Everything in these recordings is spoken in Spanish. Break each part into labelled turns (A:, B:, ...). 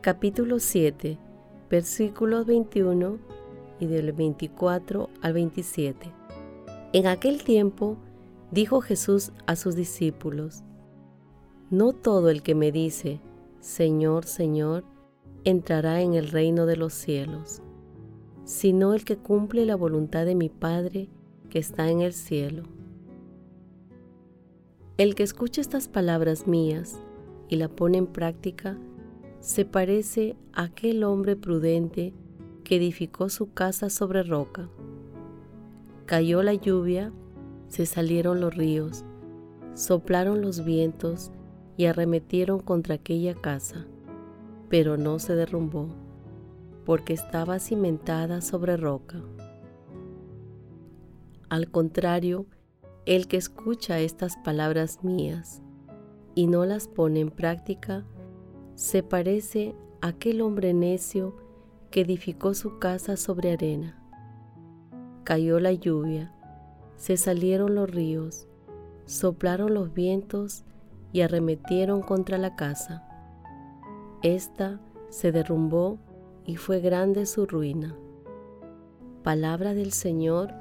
A: capítulo 7, versículos 21 y del 24 al 27. En aquel tiempo dijo Jesús a sus discípulos, No todo el que me dice, Señor, Señor, entrará en el reino de los cielos, sino el que cumple la voluntad de mi Padre que está en el cielo. El que escucha estas palabras mías y la pone en práctica, se parece a aquel hombre prudente que edificó su casa sobre roca. Cayó la lluvia, se salieron los ríos, soplaron los vientos y arremetieron contra aquella casa, pero no se derrumbó, porque estaba cimentada sobre roca. Al contrario, el que escucha estas palabras mías y no las pone en práctica, se parece a aquel hombre necio que edificó su casa sobre arena. Cayó la lluvia, se salieron los ríos, soplaron los vientos y arremetieron contra la casa. Esta se derrumbó y fue grande su ruina. Palabra del Señor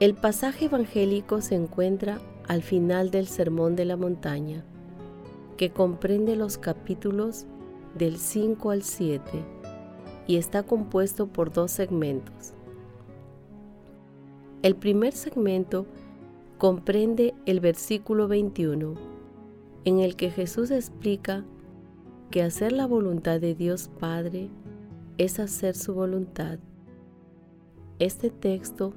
A: El pasaje evangélico se encuentra al final del Sermón de la Montaña, que comprende los capítulos del 5 al 7 y está compuesto por dos segmentos. El primer segmento comprende el versículo 21, en el que Jesús explica que hacer la voluntad de Dios Padre es hacer su voluntad. Este texto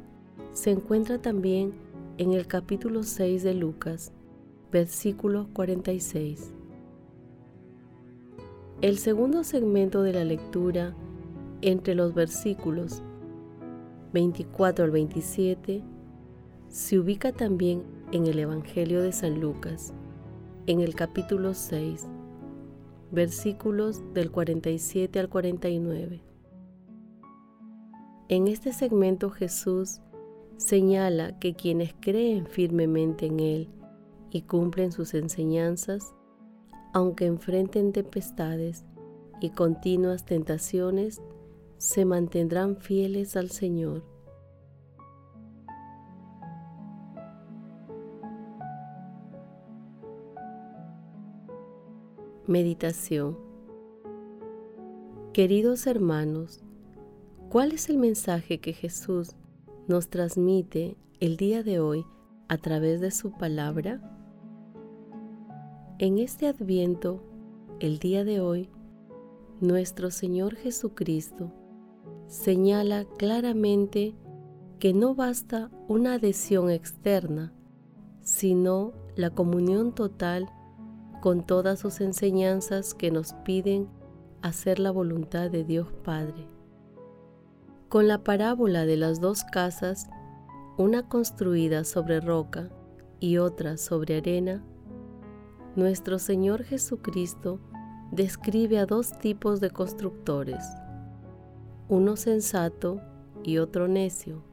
A: se encuentra también en el capítulo 6 de Lucas, versículo 46. El segundo segmento de la lectura, entre los versículos 24 al 27, se ubica también en el Evangelio de San Lucas, en el capítulo 6, versículos del 47 al 49. En este segmento Jesús señala que quienes creen firmemente en Él y cumplen sus enseñanzas, aunque enfrenten tempestades y continuas tentaciones, se mantendrán fieles al Señor. Meditación Queridos hermanos, ¿cuál es el mensaje que Jesús nos transmite el día de hoy a través de su palabra? En este adviento, el día de hoy, nuestro Señor Jesucristo señala claramente que no basta una adhesión externa, sino la comunión total con todas sus enseñanzas que nos piden hacer la voluntad de Dios Padre. Con la parábola de las dos casas, una construida sobre roca y otra sobre arena, nuestro Señor Jesucristo describe a dos tipos de constructores, uno sensato y otro necio.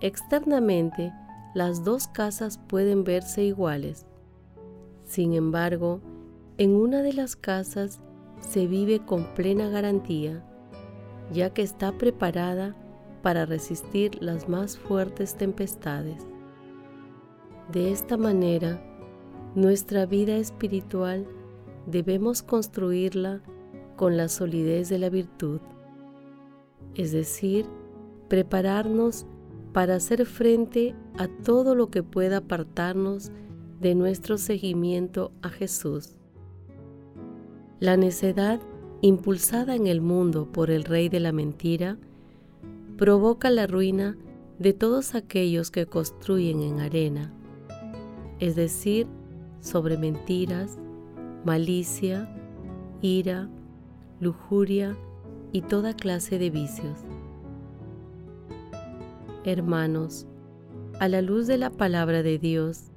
A: Externamente, las dos casas pueden verse iguales. Sin embargo, en una de las casas se vive con plena garantía ya que está preparada para resistir las más fuertes tempestades. De esta manera, nuestra vida espiritual debemos construirla con la solidez de la virtud, es decir, prepararnos para hacer frente a todo lo que pueda apartarnos de nuestro seguimiento a Jesús. La necedad, impulsada en el mundo por el rey de la mentira, provoca la ruina de todos aquellos que construyen en arena, es decir, sobre mentiras, malicia, ira, lujuria y toda clase de vicios. Hermanos, a la luz de la palabra de Dios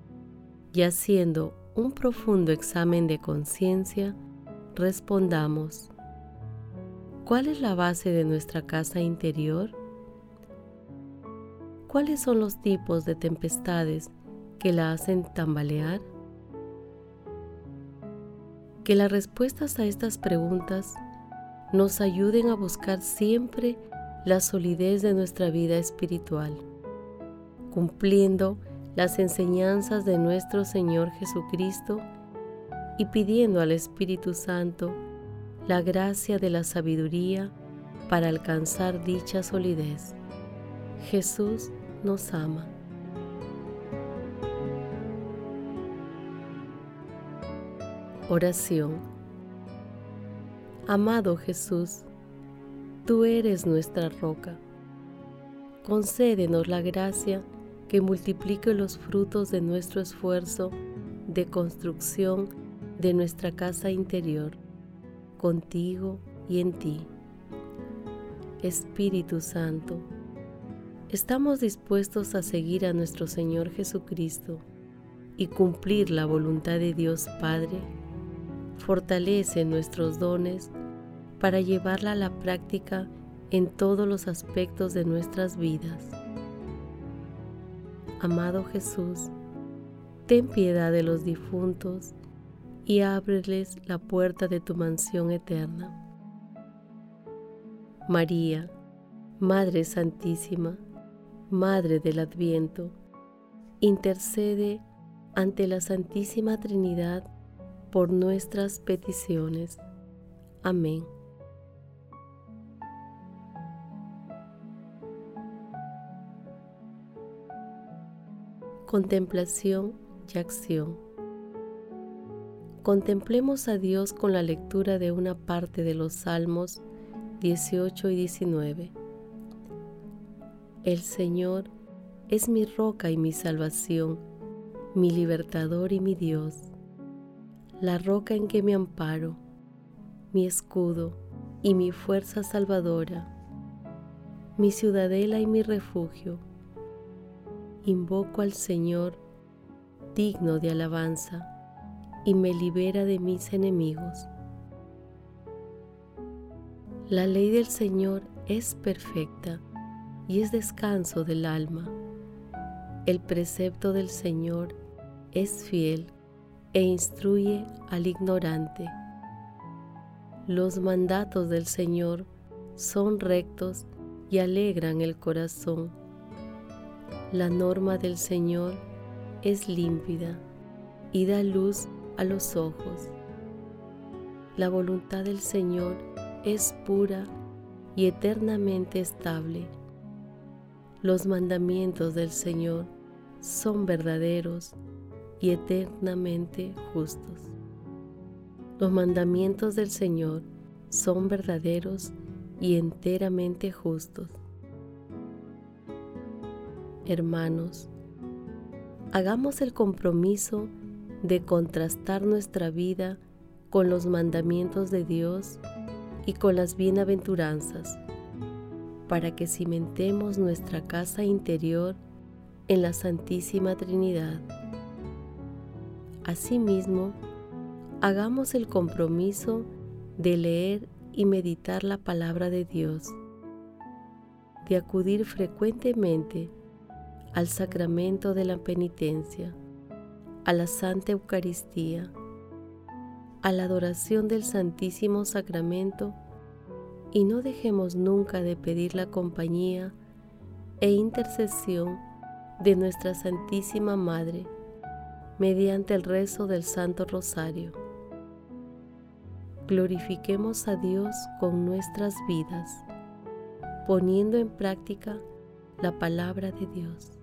A: y haciendo un profundo examen de conciencia, respondamos, ¿cuál es la base de nuestra casa interior? ¿Cuáles son los tipos de tempestades que la hacen tambalear? Que las respuestas a estas preguntas nos ayuden a buscar siempre la solidez de nuestra vida espiritual, cumpliendo las enseñanzas de nuestro Señor Jesucristo y pidiendo al Espíritu Santo la gracia de la sabiduría para alcanzar dicha solidez. Jesús nos ama. Oración Amado Jesús, tú eres nuestra roca. Concédenos la gracia que multiplique los frutos de nuestro esfuerzo de construcción de nuestra casa interior, contigo y en ti. Espíritu Santo, estamos dispuestos a seguir a nuestro Señor Jesucristo y cumplir la voluntad de Dios Padre. Fortalece nuestros dones para llevarla a la práctica en todos los aspectos de nuestras vidas. Amado Jesús, ten piedad de los difuntos y ábreles la puerta de tu mansión eterna. María, Madre Santísima, Madre del Adviento, intercede ante la Santísima Trinidad por nuestras peticiones. Amén. Contemplación y acción. Contemplemos a Dios con la lectura de una parte de los Salmos 18 y 19. El Señor es mi roca y mi salvación, mi libertador y mi Dios, la roca en que me amparo, mi escudo y mi fuerza salvadora, mi ciudadela y mi refugio invoco al Señor digno de alabanza y me libera de mis enemigos. La ley del Señor es perfecta y es descanso del alma. El precepto del Señor es fiel e instruye al ignorante. Los mandatos del Señor son rectos y alegran el corazón la norma del Señor es límpida y da luz a los ojos. La voluntad del Señor es pura y eternamente estable. Los mandamientos del Señor son verdaderos y eternamente justos. Los mandamientos del Señor son verdaderos y enteramente justos hermanos, hagamos el compromiso de contrastar nuestra vida con los mandamientos de Dios y con las bienaventuranzas, para que cimentemos nuestra casa interior en la Santísima Trinidad. Asimismo, hagamos el compromiso de leer y meditar la palabra de Dios, de acudir frecuentemente al sacramento de la penitencia, a la Santa Eucaristía, a la adoración del Santísimo Sacramento y no dejemos nunca de pedir la compañía e intercesión de nuestra Santísima Madre, mediante el rezo del Santo Rosario. Glorifiquemos a Dios con nuestras vidas, poniendo en práctica la palabra de Dios.